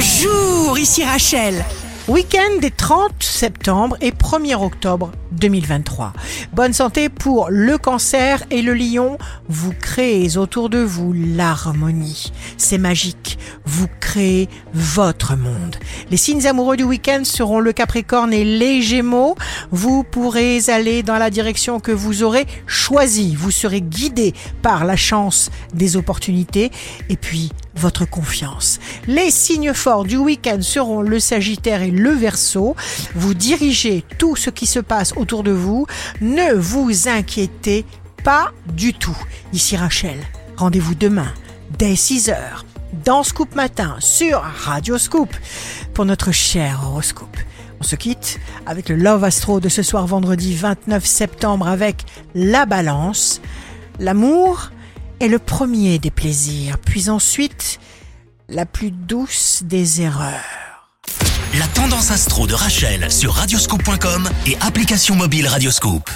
Bonjour, ici Rachel. Week-end des 30 septembre et 1er octobre 2023. Bonne santé pour le cancer et le lion. Vous créez autour de vous l'harmonie. C'est magique. Vous créez votre monde. Les signes amoureux du week-end seront le capricorne et les gémeaux. Vous pourrez aller dans la direction que vous aurez choisie. Vous serez guidé par la chance des opportunités et puis votre confiance. Les signes forts du week-end seront le Sagittaire et le Verseau. Vous dirigez tout ce qui se passe autour de vous. Ne vous inquiétez pas du tout. Ici Rachel. Rendez-vous demain dès 6h dans Scoop Matin sur Radio Scoop pour notre cher horoscope. On se quitte avec le Love Astro de ce soir vendredi 29 septembre avec la balance. L'amour est le premier des plaisirs, puis ensuite la plus douce des erreurs. La tendance astro de Rachel sur radioscope.com et application mobile Radioscope.